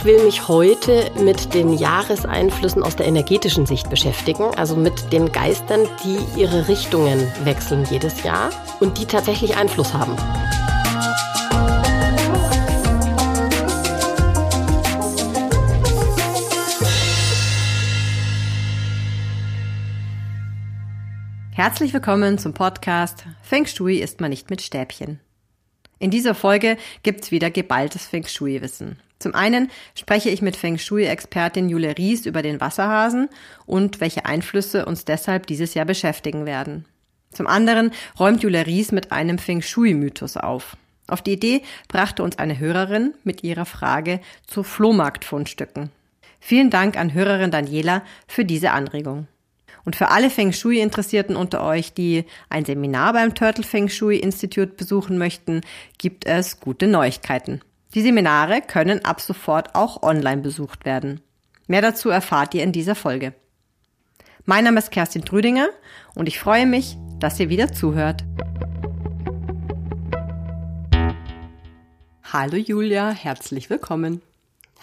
Ich will mich heute mit den Jahreseinflüssen aus der energetischen Sicht beschäftigen, also mit den Geistern, die ihre Richtungen wechseln jedes Jahr und die tatsächlich Einfluss haben. Herzlich willkommen zum Podcast Feng Shui ist man nicht mit Stäbchen. In dieser Folge gibt's wieder geballtes Feng Shui-Wissen. Zum einen spreche ich mit Feng Shui-Expertin Jule Ries über den Wasserhasen und welche Einflüsse uns deshalb dieses Jahr beschäftigen werden. Zum anderen räumt Jule Ries mit einem Feng Shui-Mythos auf. Auf die Idee brachte uns eine Hörerin mit ihrer Frage zu Flohmarktfundstücken. Vielen Dank an Hörerin Daniela für diese Anregung. Und für alle Feng Shui-Interessierten unter euch, die ein Seminar beim Turtle Feng Shui Institute besuchen möchten, gibt es gute Neuigkeiten. Die Seminare können ab sofort auch online besucht werden. Mehr dazu erfahrt ihr in dieser Folge. Mein Name ist Kerstin Trüdinger und ich freue mich, dass ihr wieder zuhört. Hallo Julia, herzlich willkommen.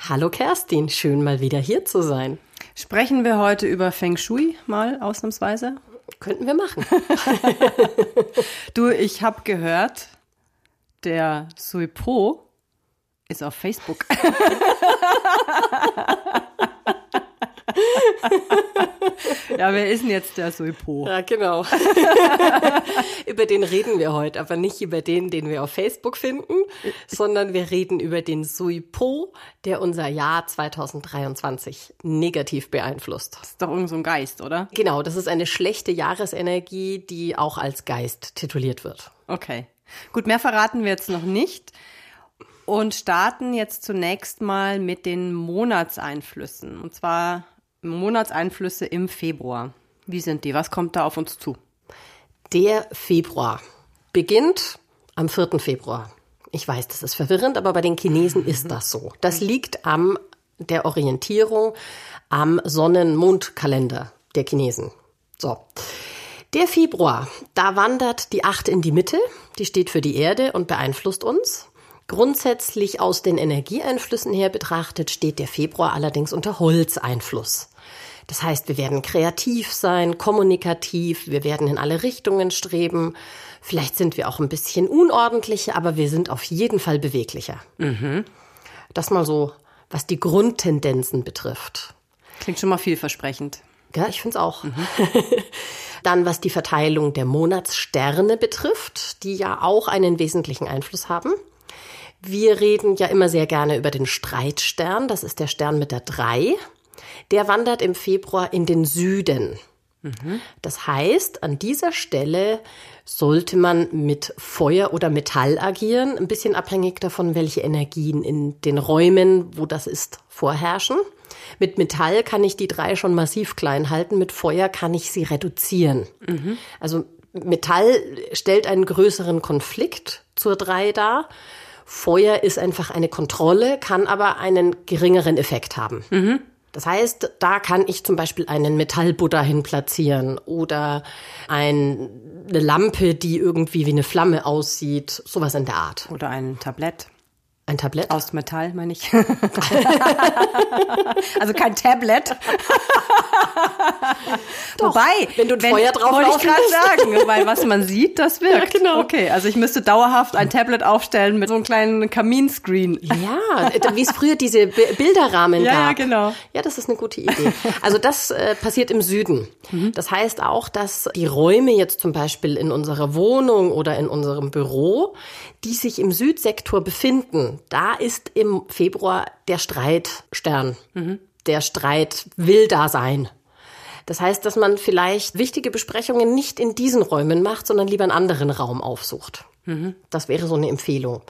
Hallo Kerstin, schön mal wieder hier zu sein. Sprechen wir heute über Feng Shui mal ausnahmsweise? Könnten wir machen. du, ich habe gehört, der Sui Po ist auf Facebook. ja, wer ist denn jetzt der Suipo? Ja, genau. über den reden wir heute, aber nicht über den, den wir auf Facebook finden, sondern wir reden über den Suipo, der unser Jahr 2023 negativ beeinflusst. Das ist doch irgend so ein Geist, oder? Genau, das ist eine schlechte Jahresenergie, die auch als Geist tituliert wird. Okay. Gut, mehr verraten wir jetzt noch nicht und starten jetzt zunächst mal mit den Monatseinflüssen. Und zwar Monatseinflüsse im Februar. Wie sind die? Was kommt da auf uns zu? Der Februar beginnt am 4. Februar. Ich weiß, das ist verwirrend, aber bei den Chinesen ist das so. Das liegt am der Orientierung am Sonnen-Mond-Kalender der Chinesen. So. Der Februar, da wandert die Acht in die Mitte, die steht für die Erde und beeinflusst uns. Grundsätzlich aus den Energieeinflüssen her betrachtet steht der Februar allerdings unter Holzeinfluss. Das heißt, wir werden kreativ sein, kommunikativ, wir werden in alle Richtungen streben. Vielleicht sind wir auch ein bisschen unordentlicher, aber wir sind auf jeden Fall beweglicher. Mhm. Das mal so, was die Grundtendenzen betrifft. Klingt schon mal vielversprechend. Ja, ich finde es auch. Mhm. Dann, was die Verteilung der Monatssterne betrifft, die ja auch einen wesentlichen Einfluss haben. Wir reden ja immer sehr gerne über den Streitstern. Das ist der Stern mit der 3. Der wandert im Februar in den Süden. Das heißt, an dieser Stelle sollte man mit Feuer oder Metall agieren, ein bisschen abhängig davon, welche Energien in den Räumen, wo das ist, vorherrschen. Mit Metall kann ich die drei schon massiv klein halten, mit Feuer kann ich sie reduzieren. Mhm. Also Metall stellt einen größeren Konflikt zur drei dar. Feuer ist einfach eine Kontrolle, kann aber einen geringeren Effekt haben. Mhm. Das heißt, da kann ich zum Beispiel einen Metallbutter hin platzieren oder ein, eine Lampe, die irgendwie wie eine Flamme aussieht, sowas in der Art. Oder ein Tablett. Ein Tablett? Aus Metall, meine ich. also kein Tablet. Doch, Wobei, wenn du ein wenn, Feuer drauf wollte ich gerade sagen, weil was man sieht, das wirkt. Ja, genau. Okay, also ich müsste dauerhaft ein Tablet aufstellen mit so einem kleinen Kaminscreen. Ja, wie es früher diese Bilderrahmen ja, gab. Ja, genau. Ja, das ist eine gute Idee. Also das äh, passiert im Süden. Mhm. Das heißt auch, dass die Räume jetzt zum Beispiel in unserer Wohnung oder in unserem Büro, die sich im Südsektor befinden, da ist im Februar der Streitstern. Mhm. Der Streit will da sein. Das heißt, dass man vielleicht wichtige Besprechungen nicht in diesen Räumen macht, sondern lieber einen anderen Raum aufsucht. Mhm. Das wäre so eine Empfehlung.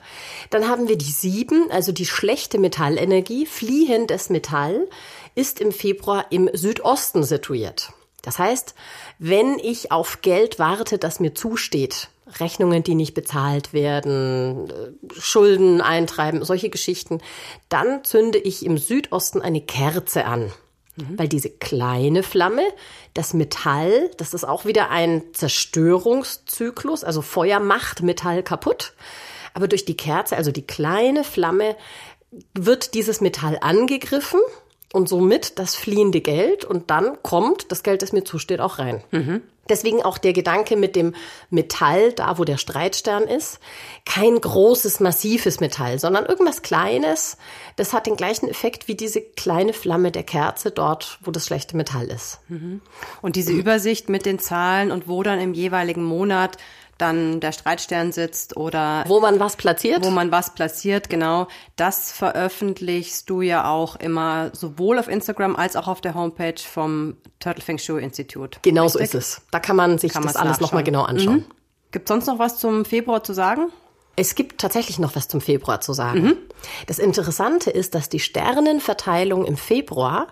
Dann haben wir die sieben, also die schlechte Metallenergie. Fliehendes Metall ist im Februar im Südosten situiert. Das heißt, wenn ich auf Geld warte, das mir zusteht, Rechnungen, die nicht bezahlt werden, äh, Schulden eintreiben, solche Geschichten, dann zünde ich im Südosten eine Kerze an. Weil diese kleine Flamme, das Metall, das ist auch wieder ein Zerstörungszyklus, also Feuer macht Metall kaputt. Aber durch die Kerze, also die kleine Flamme, wird dieses Metall angegriffen und somit das fliehende Geld und dann kommt das Geld, das mir zusteht, auch rein. Mhm. Deswegen auch der Gedanke mit dem Metall, da wo der Streitstern ist, kein großes, massives Metall, sondern irgendwas Kleines. Das hat den gleichen Effekt wie diese kleine Flamme der Kerze dort, wo das schlechte Metall ist. Mhm. Und diese Übersicht mit den Zahlen und wo dann im jeweiligen Monat dann der Streitstern sitzt oder wo man was platziert. Wo man was platziert, genau. Das veröffentlichst du ja auch immer sowohl auf Instagram als auch auf der Homepage vom Turtle Feng Shui Institut. Genau Richtig? so ist es. Da kann man sich kann das alles nochmal genau anschauen. Mhm. Gibt sonst noch was zum Februar zu sagen? Es gibt tatsächlich noch was zum Februar zu sagen. Mhm. Das Interessante ist, dass die Sternenverteilung im Februar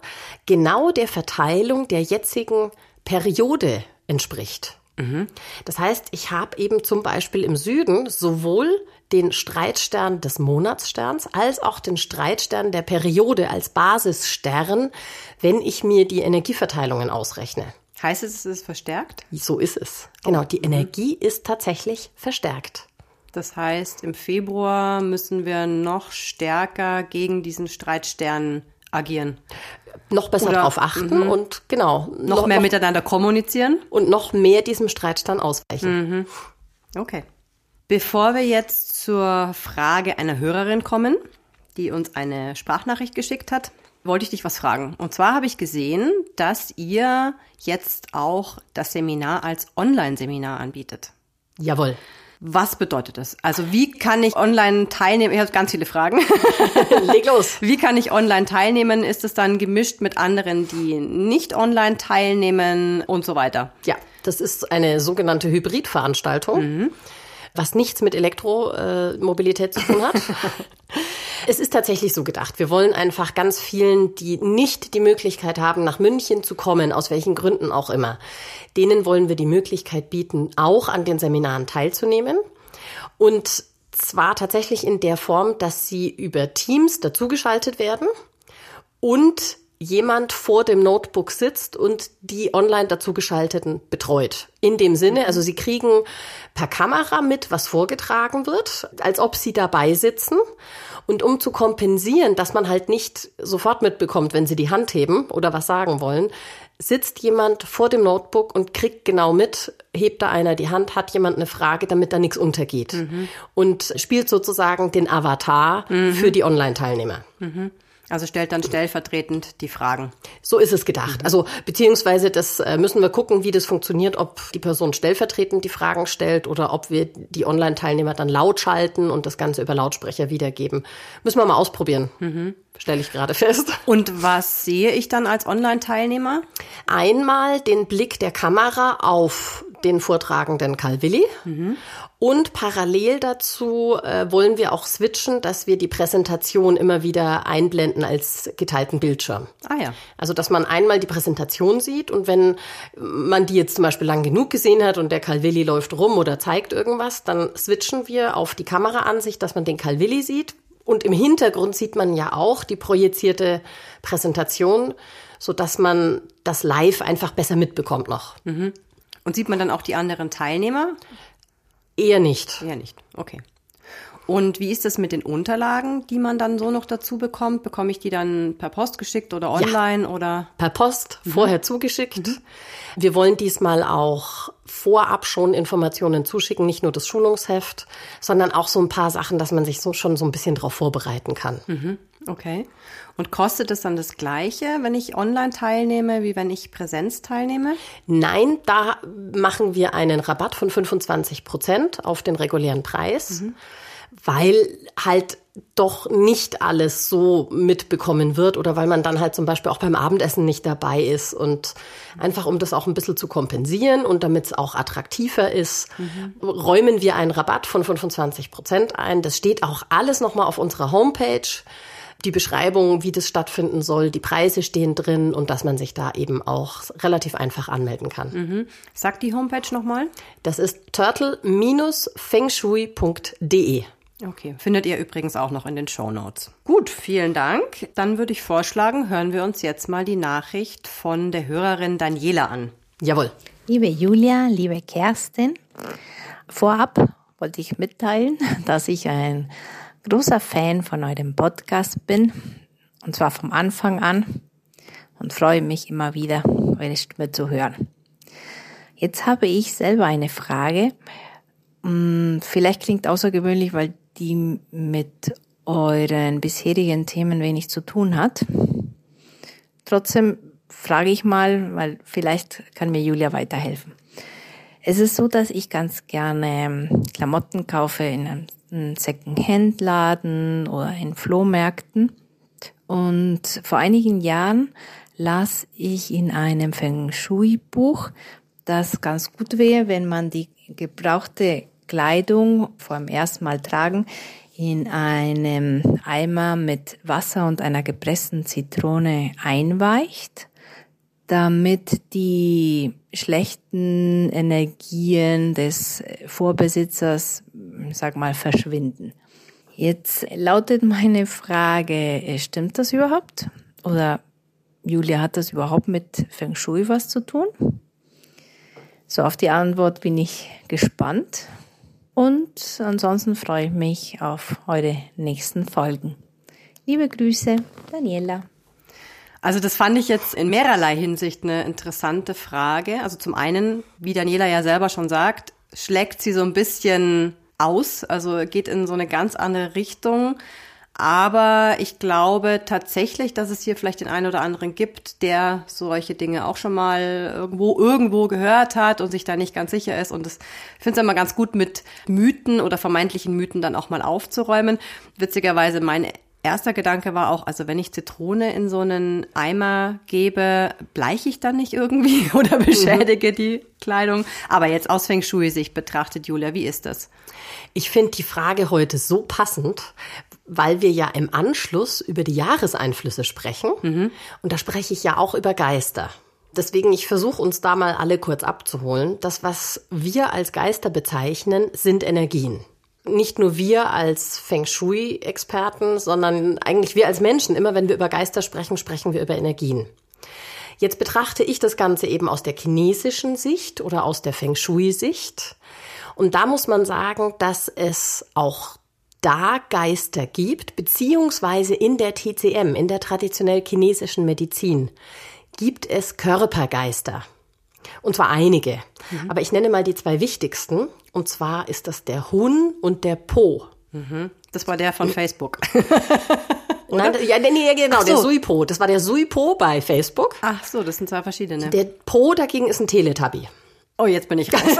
genau der Verteilung der jetzigen Periode entspricht. Mhm. Das heißt, ich habe eben zum Beispiel im Süden sowohl den Streitstern des Monatssterns als auch den Streitstern der Periode als Basisstern, wenn ich mir die Energieverteilungen ausrechne. Heißt es, es ist verstärkt? So ist es. Genau, die mhm. Energie ist tatsächlich verstärkt. Das heißt, im Februar müssen wir noch stärker gegen diesen Streitstern agieren noch besser Oder, drauf achten mhm. und genau. Noch, noch mehr noch, miteinander kommunizieren. Und noch mehr diesem Streitstand ausweichen. Mhm. Okay. Bevor wir jetzt zur Frage einer Hörerin kommen, die uns eine Sprachnachricht geschickt hat, wollte ich dich was fragen. Und zwar habe ich gesehen, dass ihr jetzt auch das Seminar als Online-Seminar anbietet. Jawohl. Was bedeutet das? Also wie kann ich online teilnehmen? Ich habe ganz viele Fragen. Leg los. Wie kann ich online teilnehmen? Ist es dann gemischt mit anderen, die nicht online teilnehmen und so weiter? Ja, das ist eine sogenannte Hybridveranstaltung. Mhm was nichts mit Elektromobilität zu tun hat. es ist tatsächlich so gedacht. Wir wollen einfach ganz vielen, die nicht die Möglichkeit haben, nach München zu kommen, aus welchen Gründen auch immer, denen wollen wir die Möglichkeit bieten, auch an den Seminaren teilzunehmen. Und zwar tatsächlich in der Form, dass sie über Teams dazugeschaltet werden und jemand vor dem Notebook sitzt und die online dazugeschalteten betreut. In dem Sinne, also sie kriegen per Kamera mit, was vorgetragen wird, als ob sie dabei sitzen. Und um zu kompensieren, dass man halt nicht sofort mitbekommt, wenn sie die Hand heben oder was sagen wollen, sitzt jemand vor dem Notebook und kriegt genau mit, hebt da einer die Hand, hat jemand eine Frage, damit da nichts untergeht. Mhm. Und spielt sozusagen den Avatar mhm. für die Online-Teilnehmer. Mhm. Also stellt dann stellvertretend die Fragen. So ist es gedacht. Also beziehungsweise das äh, müssen wir gucken, wie das funktioniert, ob die Person stellvertretend die Fragen stellt oder ob wir die Online-Teilnehmer dann laut schalten und das Ganze über Lautsprecher wiedergeben. Müssen wir mal ausprobieren. Mhm. Stelle ich gerade fest. Und was sehe ich dann als Online-Teilnehmer? Einmal den Blick der Kamera auf den vortragenden Calvilli. Mhm. Und parallel dazu äh, wollen wir auch switchen, dass wir die Präsentation immer wieder einblenden als geteilten Bildschirm. Ah ja. Also dass man einmal die Präsentation sieht und wenn man die jetzt zum Beispiel lang genug gesehen hat und der Calvilli läuft rum oder zeigt irgendwas, dann switchen wir auf die Kameraansicht, dass man den Calvilli sieht. Und im Hintergrund sieht man ja auch die projizierte Präsentation, so dass man das live einfach besser mitbekommt noch. Mhm. Und sieht man dann auch die anderen Teilnehmer? Eher nicht. Eher nicht, okay. Und wie ist das mit den Unterlagen, die man dann so noch dazu bekommt? Bekomme ich die dann per Post geschickt oder online ja, oder? Per Post, mhm. vorher zugeschickt. Mhm. Wir wollen diesmal auch vorab schon Informationen zuschicken, nicht nur das Schulungsheft, sondern auch so ein paar Sachen, dass man sich so schon so ein bisschen darauf vorbereiten kann. Mhm. Okay. Und kostet es dann das Gleiche, wenn ich online teilnehme, wie wenn ich Präsenz teilnehme? Nein, da machen wir einen Rabatt von 25 Prozent auf den regulären Preis, mhm. weil halt doch nicht alles so mitbekommen wird oder weil man dann halt zum Beispiel auch beim Abendessen nicht dabei ist und einfach um das auch ein bisschen zu kompensieren und damit es auch attraktiver ist, mhm. räumen wir einen Rabatt von 25 Prozent ein. Das steht auch alles nochmal auf unserer Homepage die Beschreibung, wie das stattfinden soll, die Preise stehen drin und dass man sich da eben auch relativ einfach anmelden kann. Mhm. Sag die Homepage nochmal. Das ist turtle-fengshui.de. Okay, findet ihr übrigens auch noch in den Show Notes. Gut, vielen Dank. Dann würde ich vorschlagen, hören wir uns jetzt mal die Nachricht von der Hörerin Daniela an. Jawohl. Liebe Julia, liebe Kerstin, vorab wollte ich mitteilen, dass ich ein großer Fan von eurem Podcast bin, und zwar vom Anfang an, und freue mich immer wieder, eure Stimme zu hören. Jetzt habe ich selber eine Frage. Hm, vielleicht klingt außergewöhnlich, weil die mit euren bisherigen Themen wenig zu tun hat. Trotzdem frage ich mal, weil vielleicht kann mir Julia weiterhelfen. Es ist so, dass ich ganz gerne Klamotten kaufe in einem Second-Hand-Laden oder in Flohmärkten. Und vor einigen Jahren las ich in einem Feng Shui-Buch, dass ganz gut wäre, wenn man die gebrauchte Kleidung vor dem ersten Mal tragen in einem Eimer mit Wasser und einer gepressten Zitrone einweicht, damit die schlechten Energien des Vorbesitzers, sag mal, verschwinden. Jetzt lautet meine Frage, stimmt das überhaupt? Oder Julia, hat das überhaupt mit Feng Shui was zu tun? So, auf die Antwort bin ich gespannt. Und ansonsten freue ich mich auf eure nächsten Folgen. Liebe Grüße, Daniela. Also das fand ich jetzt in mehrerlei Hinsicht eine interessante Frage. Also zum einen, wie Daniela ja selber schon sagt, schlägt sie so ein bisschen aus, also geht in so eine ganz andere Richtung. Aber ich glaube tatsächlich, dass es hier vielleicht den einen oder anderen gibt, der solche Dinge auch schon mal irgendwo irgendwo gehört hat und sich da nicht ganz sicher ist. Und das, ich finde es immer ganz gut, mit Mythen oder vermeintlichen Mythen dann auch mal aufzuräumen. Witzigerweise mein erster Gedanke war auch, also wenn ich Zitrone in so einen Eimer gebe, bleiche ich dann nicht irgendwie oder beschädige mhm. die Kleidung? Aber jetzt aus Feng Shui-Sicht betrachtet, Julia, wie ist das? Ich finde die Frage heute so passend, weil wir ja im Anschluss über die Jahreseinflüsse sprechen. Mhm. Und da spreche ich ja auch über Geister. Deswegen, ich versuche uns da mal alle kurz abzuholen. Das, was wir als Geister bezeichnen, sind Energien. Nicht nur wir als Feng Shui-Experten, sondern eigentlich wir als Menschen. Immer wenn wir über Geister sprechen, sprechen wir über Energien. Jetzt betrachte ich das Ganze eben aus der chinesischen Sicht oder aus der Feng Shui-Sicht. Und da muss man sagen, dass es auch da Geister gibt, beziehungsweise in der TCM, in der traditionell chinesischen Medizin, gibt es Körpergeister. Und zwar einige. Mhm. Aber ich nenne mal die zwei wichtigsten. Und zwar ist das der Hun und der Po. Mhm. Das war der von Facebook. Nein, ja, nee, genau, so. der Suipo. Das war der Suipo bei Facebook. Ach so, das sind zwei verschiedene. Der Po dagegen ist ein Teletubby. Oh, jetzt bin ich raus.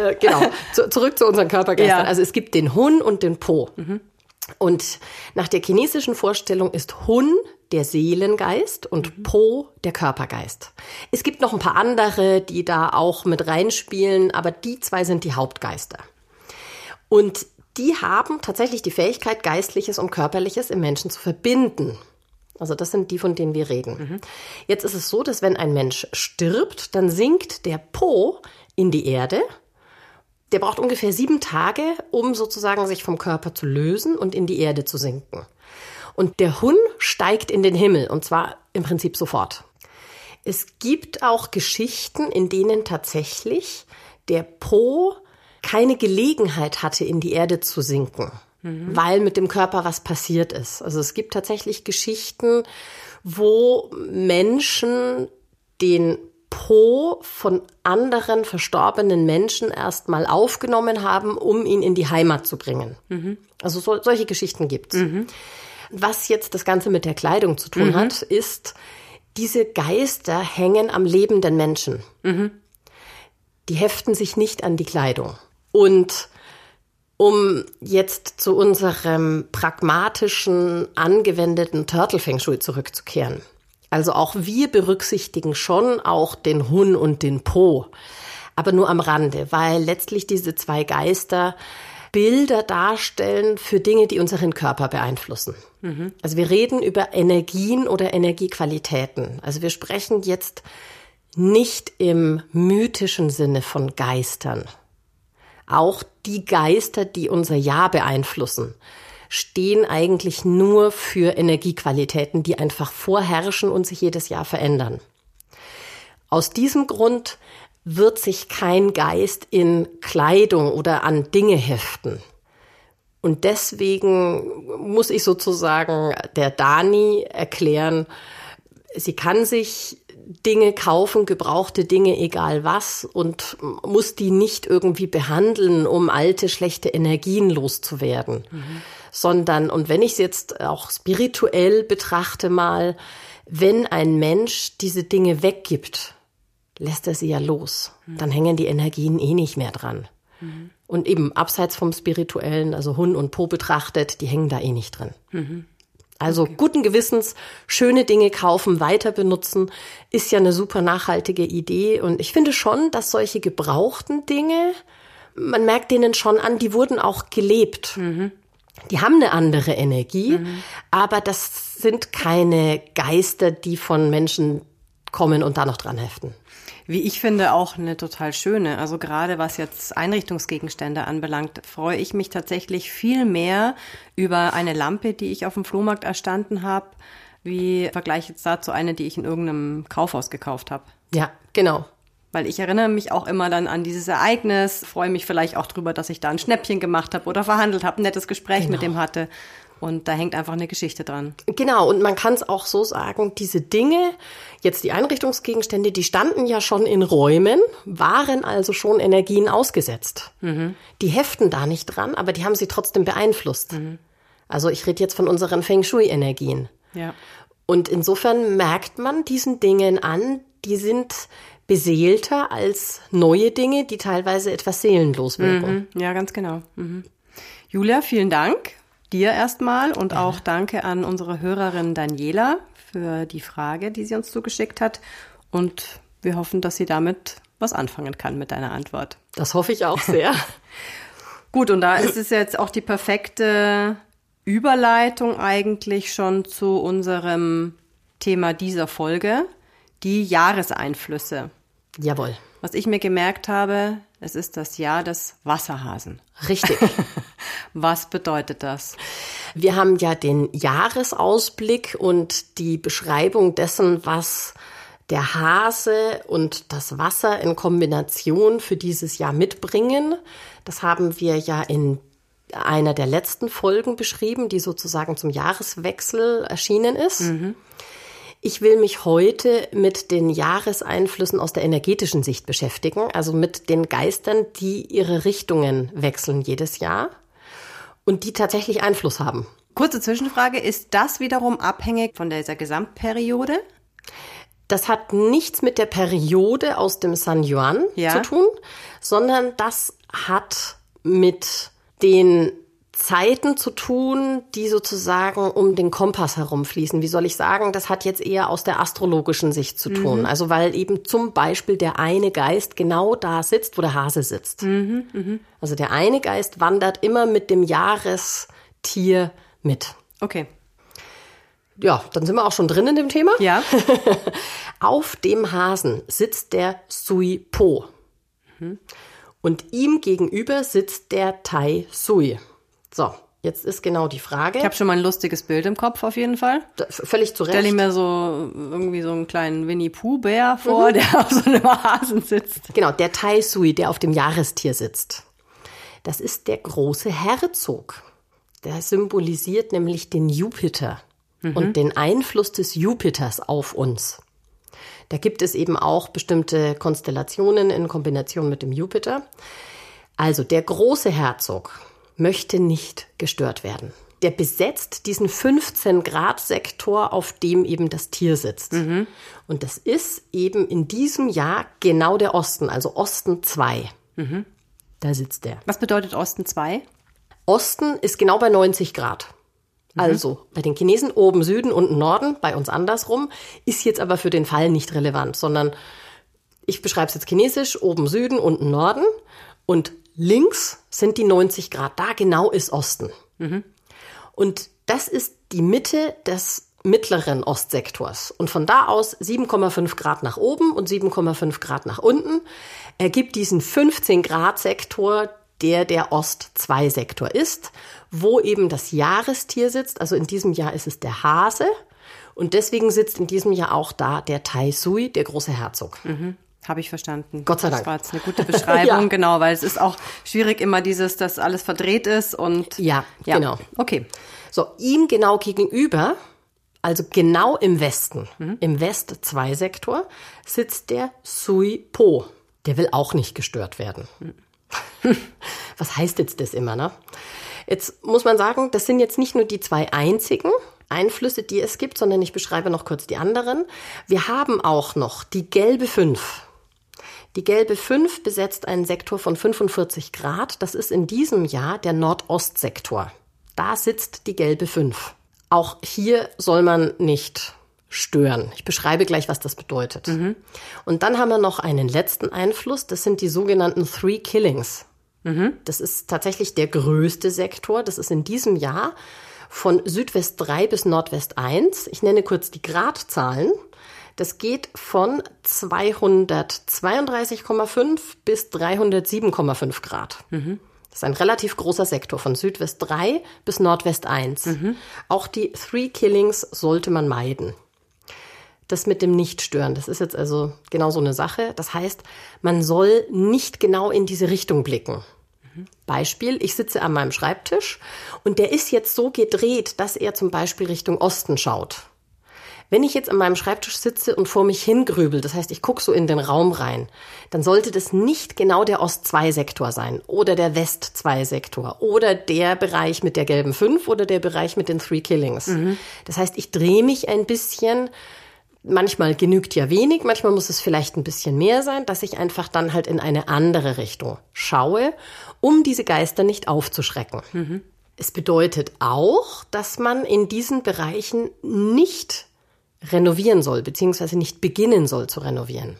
Äh, genau. Zu, zurück zu unseren Körpergeistern. Ja. Also es gibt den Hun und den Po. Mhm. Und nach der chinesischen Vorstellung ist Hun der Seelengeist und mhm. Po der Körpergeist. Es gibt noch ein paar andere, die da auch mit reinspielen, aber die zwei sind die Hauptgeister. Und die haben tatsächlich die Fähigkeit, Geistliches und Körperliches im Menschen zu verbinden. Also das sind die, von denen wir reden. Mhm. Jetzt ist es so, dass wenn ein Mensch stirbt, dann sinkt der Po in die Erde. Der braucht ungefähr sieben Tage, um sozusagen sich vom Körper zu lösen und in die Erde zu sinken. Und der Hun steigt in den Himmel und zwar im Prinzip sofort. Es gibt auch Geschichten, in denen tatsächlich der Po keine Gelegenheit hatte, in die Erde zu sinken mhm. weil mit dem Körper was passiert ist. Also es gibt tatsächlich Geschichten, wo Menschen den Po von anderen verstorbenen Menschen erstmal aufgenommen haben, um ihn in die Heimat zu bringen. Mhm. Also so, solche Geschichten gibt's. Mhm. Was jetzt das Ganze mit der Kleidung zu tun mhm. hat, ist, diese Geister hängen am lebenden Menschen. Mhm. Die heften sich nicht an die Kleidung. Und um jetzt zu unserem pragmatischen, angewendeten Turtle Feng Shui zurückzukehren. Also auch wir berücksichtigen schon auch den Hun und den Po, aber nur am Rande, weil letztlich diese zwei Geister Bilder darstellen für Dinge, die unseren Körper beeinflussen. Mhm. Also wir reden über Energien oder Energiequalitäten. Also wir sprechen jetzt nicht im mythischen Sinne von Geistern, auch die Geister, die unser Jahr beeinflussen, stehen eigentlich nur für Energiequalitäten, die einfach vorherrschen und sich jedes Jahr verändern. Aus diesem Grund wird sich kein Geist in Kleidung oder an Dinge heften. Und deswegen muss ich sozusagen der Dani erklären, sie kann sich Dinge kaufen, gebrauchte Dinge, egal was, und muss die nicht irgendwie behandeln, um alte, schlechte Energien loszuwerden. Mhm. Sondern, und wenn ich es jetzt auch spirituell betrachte mal, wenn ein Mensch diese Dinge weggibt, lässt er sie ja los. Mhm. Dann hängen die Energien eh nicht mehr dran. Mhm. Und eben abseits vom Spirituellen, also Hun und Po betrachtet, die hängen da eh nicht drin. Mhm. Also okay. guten Gewissens schöne Dinge kaufen, weiter benutzen, ist ja eine super nachhaltige Idee. Und ich finde schon, dass solche gebrauchten Dinge, man merkt denen schon an, die wurden auch gelebt. Mhm. Die haben eine andere Energie, mhm. aber das sind keine Geister, die von Menschen kommen und da noch dran heften wie ich finde, auch eine total schöne. Also gerade was jetzt Einrichtungsgegenstände anbelangt, freue ich mich tatsächlich viel mehr über eine Lampe, die ich auf dem Flohmarkt erstanden habe, wie im Vergleich jetzt dazu eine, die ich in irgendeinem Kaufhaus gekauft habe. Ja, genau. Weil ich erinnere mich auch immer dann an dieses Ereignis, freue mich vielleicht auch drüber, dass ich da ein Schnäppchen gemacht habe oder verhandelt habe, ein nettes Gespräch genau. mit dem hatte. Und da hängt einfach eine Geschichte dran. Genau, und man kann es auch so sagen, diese Dinge, jetzt die Einrichtungsgegenstände, die standen ja schon in Räumen, waren also schon Energien ausgesetzt. Mhm. Die heften da nicht dran, aber die haben sie trotzdem beeinflusst. Mhm. Also ich rede jetzt von unseren Feng Shui-Energien. Ja. Und insofern merkt man diesen Dingen an, die sind beseelter als neue Dinge, die teilweise etwas seelenlos wirken. Mhm. Ja, ganz genau. Mhm. Julia, vielen Dank dir erstmal und auch danke an unsere Hörerin Daniela für die Frage, die sie uns zugeschickt hat. Und wir hoffen, dass sie damit was anfangen kann mit deiner Antwort. Das hoffe ich auch sehr. Gut, und da ist es jetzt auch die perfekte Überleitung eigentlich schon zu unserem Thema dieser Folge, die Jahreseinflüsse. Jawohl. Was ich mir gemerkt habe, es ist das Jahr des Wasserhasen. Richtig. Was bedeutet das? Wir haben ja den Jahresausblick und die Beschreibung dessen, was der Hase und das Wasser in Kombination für dieses Jahr mitbringen. Das haben wir ja in einer der letzten Folgen beschrieben, die sozusagen zum Jahreswechsel erschienen ist. Mhm. Ich will mich heute mit den Jahreseinflüssen aus der energetischen Sicht beschäftigen, also mit den Geistern, die ihre Richtungen wechseln jedes Jahr und die tatsächlich Einfluss haben. Kurze Zwischenfrage, ist das wiederum abhängig von dieser Gesamtperiode? Das hat nichts mit der Periode aus dem San Yuan ja. zu tun, sondern das hat mit den Zeiten zu tun, die sozusagen um den Kompass herumfließen. Wie soll ich sagen? Das hat jetzt eher aus der astrologischen Sicht zu tun. Mhm. Also weil eben zum Beispiel der eine Geist genau da sitzt, wo der Hase sitzt. Mhm, mh. Also der eine Geist wandert immer mit dem Jahrestier mit. Okay. Ja, dann sind wir auch schon drin in dem Thema. Ja. Auf dem Hasen sitzt der Sui Po. Mhm. Und ihm gegenüber sitzt der Tai Sui. So, jetzt ist genau die Frage. Ich habe schon mal ein lustiges Bild im Kopf auf jeden Fall. Da, völlig zu Recht. Stell mir so irgendwie so einen kleinen Winnie Pooh Bär vor, mhm. der auf so einem Hasen sitzt. Genau, der Tai Sui, der auf dem Jahrestier sitzt. Das ist der große Herzog. Der symbolisiert nämlich den Jupiter mhm. und den Einfluss des Jupiters auf uns. Da gibt es eben auch bestimmte Konstellationen in Kombination mit dem Jupiter. Also der große Herzog, möchte nicht gestört werden. Der besetzt diesen 15-Grad-Sektor, auf dem eben das Tier sitzt. Mhm. Und das ist eben in diesem Jahr genau der Osten, also Osten 2. Mhm. Da sitzt der. Was bedeutet Osten 2? Osten ist genau bei 90 Grad. Mhm. Also bei den Chinesen oben Süden, unten Norden, bei uns andersrum, ist jetzt aber für den Fall nicht relevant, sondern ich beschreibe es jetzt chinesisch, oben Süden, unten Norden. Und links sind die 90 Grad. Da genau ist Osten. Mhm. Und das ist die Mitte des mittleren Ostsektors. Und von da aus 7,5 Grad nach oben und 7,5 Grad nach unten ergibt diesen 15 Grad Sektor, der der Ost-2-Sektor ist, wo eben das Jahrestier sitzt. Also in diesem Jahr ist es der Hase. Und deswegen sitzt in diesem Jahr auch da der Tai Sui, der große Herzog. Mhm. Habe ich verstanden. Gott sei Dank. Das war jetzt eine gute Beschreibung, ja. genau, weil es ist auch schwierig immer dieses, dass alles verdreht ist und. Ja, ja. genau. Okay. So, ihm genau gegenüber, also genau im Westen, mhm. im West-2-Sektor, sitzt der Sui Po. Der will auch nicht gestört werden. Mhm. Was heißt jetzt das immer, ne? Jetzt muss man sagen, das sind jetzt nicht nur die zwei einzigen Einflüsse, die es gibt, sondern ich beschreibe noch kurz die anderen. Wir haben auch noch die gelbe 5. Die gelbe 5 besetzt einen Sektor von 45 Grad. Das ist in diesem Jahr der Nordostsektor. Da sitzt die gelbe 5. Auch hier soll man nicht stören. Ich beschreibe gleich, was das bedeutet. Mhm. Und dann haben wir noch einen letzten Einfluss. Das sind die sogenannten Three Killings. Mhm. Das ist tatsächlich der größte Sektor. Das ist in diesem Jahr von Südwest 3 bis Nordwest 1. Ich nenne kurz die Gradzahlen. Das geht von 232,5 bis 307,5 Grad. Mhm. Das ist ein relativ großer Sektor von Südwest 3 bis Nordwest 1. Mhm. Auch die Three Killings sollte man meiden. Das mit dem Nichtstören, das ist jetzt also genau so eine Sache. Das heißt, man soll nicht genau in diese Richtung blicken. Beispiel, ich sitze an meinem Schreibtisch und der ist jetzt so gedreht, dass er zum Beispiel Richtung Osten schaut. Wenn ich jetzt an meinem Schreibtisch sitze und vor mich hingrübel, das heißt, ich gucke so in den Raum rein, dann sollte das nicht genau der Ost-2-Sektor sein oder der West-2-Sektor oder der Bereich mit der gelben 5 oder der Bereich mit den Three Killings. Mhm. Das heißt, ich drehe mich ein bisschen manchmal genügt ja wenig, manchmal muss es vielleicht ein bisschen mehr sein, dass ich einfach dann halt in eine andere Richtung schaue, um diese Geister nicht aufzuschrecken. Mhm. Es bedeutet auch, dass man in diesen Bereichen nicht renovieren soll, beziehungsweise nicht beginnen soll zu renovieren.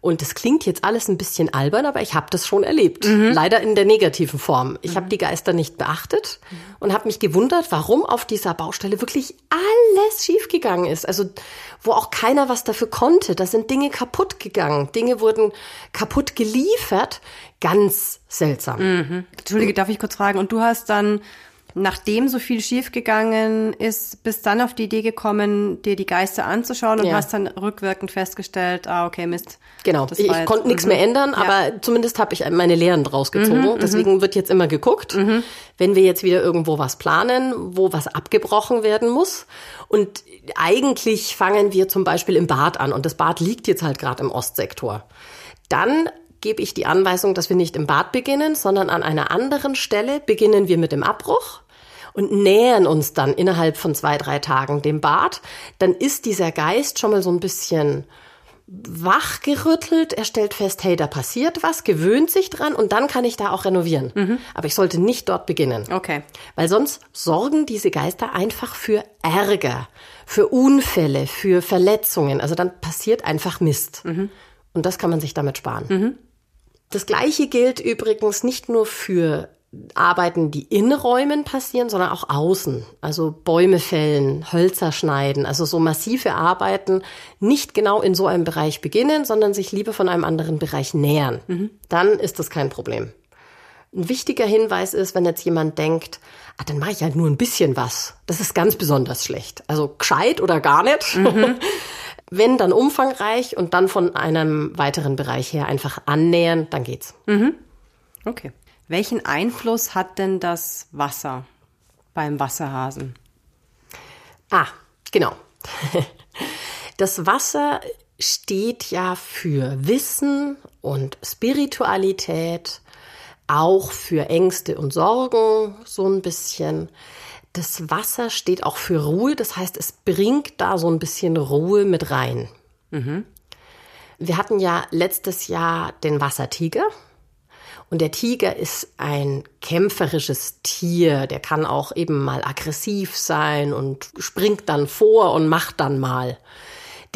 Und das klingt jetzt alles ein bisschen albern, aber ich habe das schon erlebt. Mhm. Leider in der negativen Form. Ich mhm. habe die Geister nicht beachtet mhm. und habe mich gewundert, warum auf dieser Baustelle wirklich alles schiefgegangen ist. Also wo auch keiner was dafür konnte. Da sind Dinge kaputt gegangen. Dinge wurden kaputt geliefert. Ganz seltsam. Mhm. Entschuldige, darf ich kurz fragen? Und du hast dann nachdem so viel schiefgegangen ist, bist dann auf die Idee gekommen, dir die Geister anzuschauen und ja. hast dann rückwirkend festgestellt, ah, okay, Mist. Genau, ich, ich konnte nichts mehr ändern, ja. aber zumindest habe ich meine Lehren draus gezogen. Mhm, mhm, Deswegen wird jetzt immer geguckt, mhm. wenn wir jetzt wieder irgendwo was planen, wo was abgebrochen werden muss. Und eigentlich fangen wir zum Beispiel im Bad an und das Bad liegt jetzt halt gerade im Ostsektor. Dann gebe ich die Anweisung, dass wir nicht im Bad beginnen, sondern an einer anderen Stelle beginnen wir mit dem Abbruch und nähern uns dann innerhalb von zwei, drei Tagen dem Bad. Dann ist dieser Geist schon mal so ein bisschen wachgerüttelt, er stellt fest, hey, da passiert was, gewöhnt sich dran und dann kann ich da auch renovieren. Mhm. Aber ich sollte nicht dort beginnen. Okay. Weil sonst sorgen diese Geister einfach für Ärger, für Unfälle, für Verletzungen. Also dann passiert einfach Mist. Mhm. Und das kann man sich damit sparen. Mhm. Das Gleiche gilt übrigens nicht nur für Arbeiten, die in Räumen passieren, sondern auch außen. Also Bäume fällen, Hölzer schneiden, also so massive Arbeiten nicht genau in so einem Bereich beginnen, sondern sich lieber von einem anderen Bereich nähern. Mhm. Dann ist das kein Problem. Ein wichtiger Hinweis ist, wenn jetzt jemand denkt, ah, dann mache ich halt nur ein bisschen was. Das ist ganz besonders schlecht. Also gescheit oder gar nicht. Mhm. Wenn dann umfangreich und dann von einem weiteren Bereich her einfach annähern, dann geht's. Mhm. Okay. Welchen Einfluss hat denn das Wasser beim Wasserhasen? Ah, genau. Das Wasser steht ja für Wissen und Spiritualität, auch für Ängste und Sorgen so ein bisschen. Das Wasser steht auch für Ruhe, das heißt, es bringt da so ein bisschen Ruhe mit rein. Mhm. Wir hatten ja letztes Jahr den Wassertiger. Und der Tiger ist ein kämpferisches Tier, der kann auch eben mal aggressiv sein und springt dann vor und macht dann mal.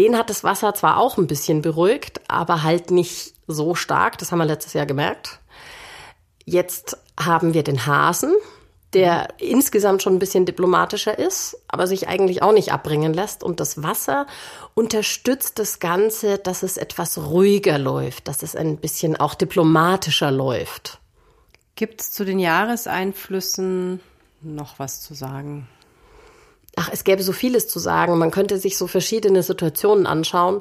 Den hat das Wasser zwar auch ein bisschen beruhigt, aber halt nicht so stark, das haben wir letztes Jahr gemerkt. Jetzt haben wir den Hasen, der insgesamt schon ein bisschen diplomatischer ist, aber sich eigentlich auch nicht abbringen lässt. Und das Wasser unterstützt das Ganze, dass es etwas ruhiger läuft, dass es ein bisschen auch diplomatischer läuft. Gibt es zu den Jahreseinflüssen noch was zu sagen? Ach, es gäbe so vieles zu sagen. Man könnte sich so verschiedene Situationen anschauen.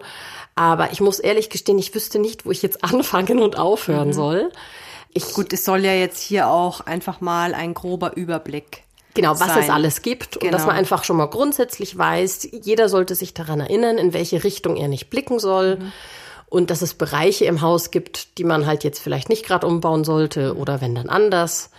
Aber ich muss ehrlich gestehen, ich wüsste nicht, wo ich jetzt anfangen und aufhören mhm. soll. Ich, Gut, es soll ja jetzt hier auch einfach mal ein grober Überblick Genau, was sein. es alles gibt genau. und dass man genau. einfach schon mal grundsätzlich weiß, jeder sollte sich daran erinnern, in welche Richtung er nicht blicken soll mhm. und dass es Bereiche im Haus gibt, die man halt jetzt vielleicht nicht gerade umbauen sollte oder wenn dann anders.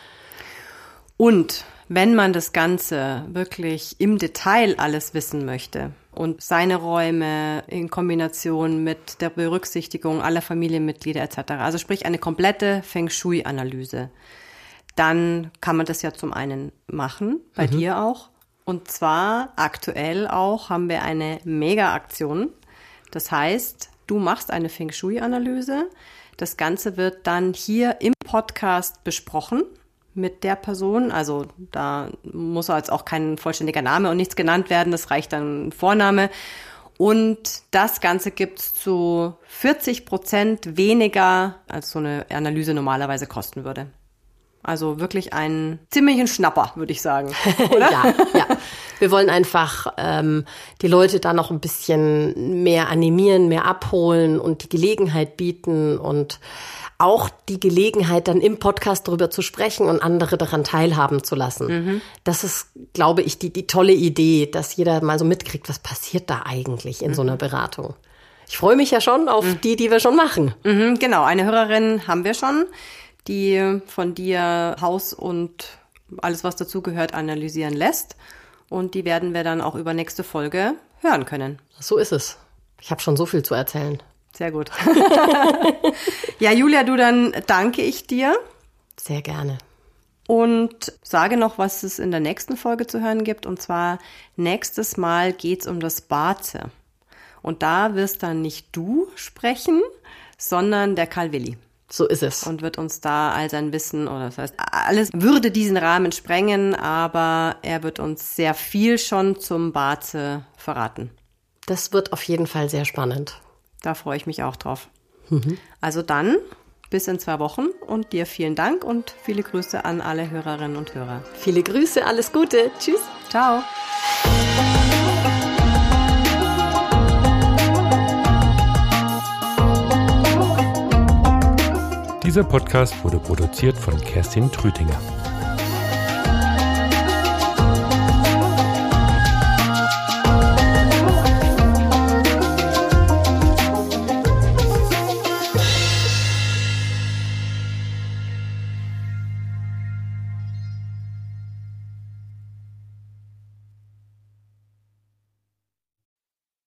Und wenn man das Ganze wirklich im Detail alles wissen möchte und seine Räume in Kombination mit der Berücksichtigung aller Familienmitglieder etc., also sprich eine komplette Feng Shui-Analyse, dann kann man das ja zum einen machen, bei mhm. dir auch. Und zwar aktuell auch haben wir eine Mega-Aktion. Das heißt, du machst eine Feng Shui-Analyse. Das Ganze wird dann hier im Podcast besprochen mit der Person. Also da muss jetzt auch kein vollständiger Name und nichts genannt werden. Das reicht dann Vorname. Und das Ganze gibt's zu 40 Prozent weniger, als so eine Analyse normalerweise kosten würde. Also wirklich ein ziemlichen Schnapper, würde ich sagen. Oder? ja, ja. Wir wollen einfach ähm, die Leute da noch ein bisschen mehr animieren, mehr abholen und die Gelegenheit bieten und auch die Gelegenheit, dann im Podcast darüber zu sprechen und andere daran teilhaben zu lassen. Mhm. Das ist, glaube ich, die, die tolle Idee, dass jeder mal so mitkriegt, was passiert da eigentlich in mhm. so einer Beratung. Ich freue mich ja schon auf mhm. die, die wir schon machen. Mhm, genau, eine Hörerin haben wir schon die von dir Haus und alles, was dazugehört, analysieren lässt. Und die werden wir dann auch über nächste Folge hören können. So ist es. Ich habe schon so viel zu erzählen. Sehr gut. ja, Julia, du dann danke ich dir. Sehr gerne. Und sage noch, was es in der nächsten Folge zu hören gibt. Und zwar nächstes Mal geht's um das Barze. Und da wirst dann nicht du sprechen, sondern der Karl Willi. So ist es. Und wird uns da all sein Wissen, oder das heißt, alles würde diesen Rahmen sprengen, aber er wird uns sehr viel schon zum Barze verraten. Das wird auf jeden Fall sehr spannend. Da freue ich mich auch drauf. Mhm. Also dann, bis in zwei Wochen und dir vielen Dank und viele Grüße an alle Hörerinnen und Hörer. Viele Grüße, alles Gute. Tschüss. Ciao. Dieser Podcast wurde produziert von Kerstin Trütinger.